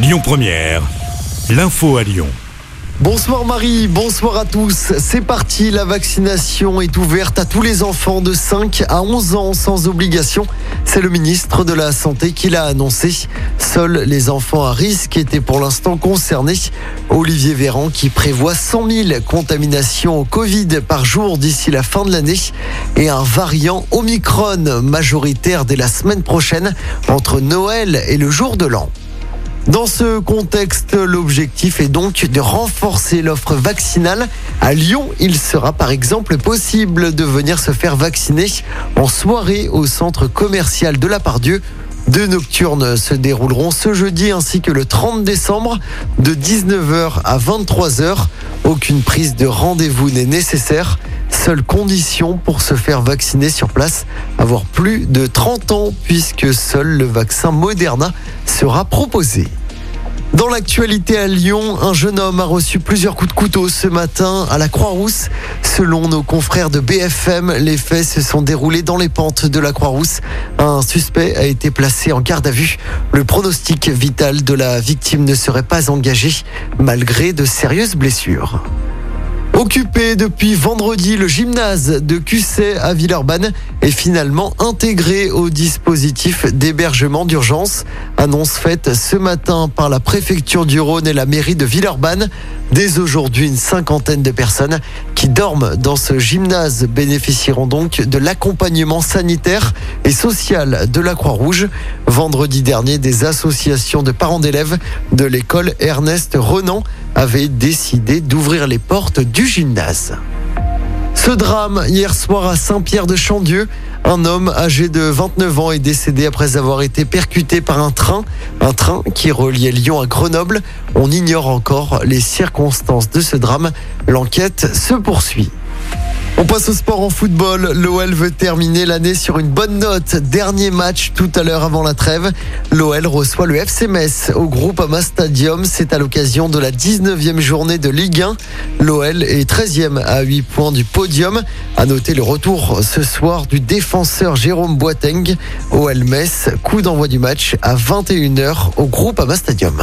Lyon Première, l'info à Lyon. Bonsoir Marie, bonsoir à tous. C'est parti, la vaccination est ouverte à tous les enfants de 5 à 11 ans sans obligation. C'est le ministre de la Santé qui l'a annoncé. Seuls les enfants à risque étaient pour l'instant concernés. Olivier Véran qui prévoit 100 000 contaminations au Covid par jour d'ici la fin de l'année et un variant Omicron majoritaire dès la semaine prochaine entre Noël et le jour de l'an. Dans ce contexte, l'objectif est donc de renforcer l'offre vaccinale. À Lyon, il sera par exemple possible de venir se faire vacciner en soirée au centre commercial de la Pardieu. Deux nocturnes se dérouleront ce jeudi ainsi que le 30 décembre de 19h à 23h. Aucune prise de rendez-vous n'est nécessaire. Seule condition pour se faire vacciner sur place, avoir plus de 30 ans puisque seul le vaccin Moderna sera proposé. Dans l'actualité à Lyon, un jeune homme a reçu plusieurs coups de couteau ce matin à la Croix-Rousse. Selon nos confrères de BFM, les faits se sont déroulés dans les pentes de la Croix-Rousse. Un suspect a été placé en garde à vue. Le pronostic vital de la victime ne serait pas engagé malgré de sérieuses blessures. Occupé depuis vendredi, le gymnase de QC à Villeurbanne est finalement intégré au dispositif d'hébergement d'urgence. Annonce faite ce matin par la préfecture du Rhône et la mairie de Villeurbanne. Dès aujourd'hui, une cinquantaine de personnes qui dorment dans ce gymnase bénéficieront donc de l'accompagnement sanitaire et social de la Croix-Rouge. Vendredi dernier, des associations de parents d'élèves de l'école Ernest Renan avaient décidé d'ouvrir les portes du gymnase. Ce drame hier soir à Saint-Pierre-de-Chandieu, un homme âgé de 29 ans est décédé après avoir été percuté par un train, un train qui reliait Lyon à Grenoble. On ignore encore les circonstances de ce drame. L'enquête se poursuit. On passe au sport en football. L'OL veut terminer l'année sur une bonne note. Dernier match tout à l'heure avant la trêve. L'OL reçoit le FC Metz au groupe Ama Stadium. C'est à l'occasion de la 19e journée de Ligue 1. L'OL est 13e à 8 points du podium. À noter le retour ce soir du défenseur Jérôme Boateng. OL Metz, coup d'envoi du match à 21h au groupe Ama Stadium.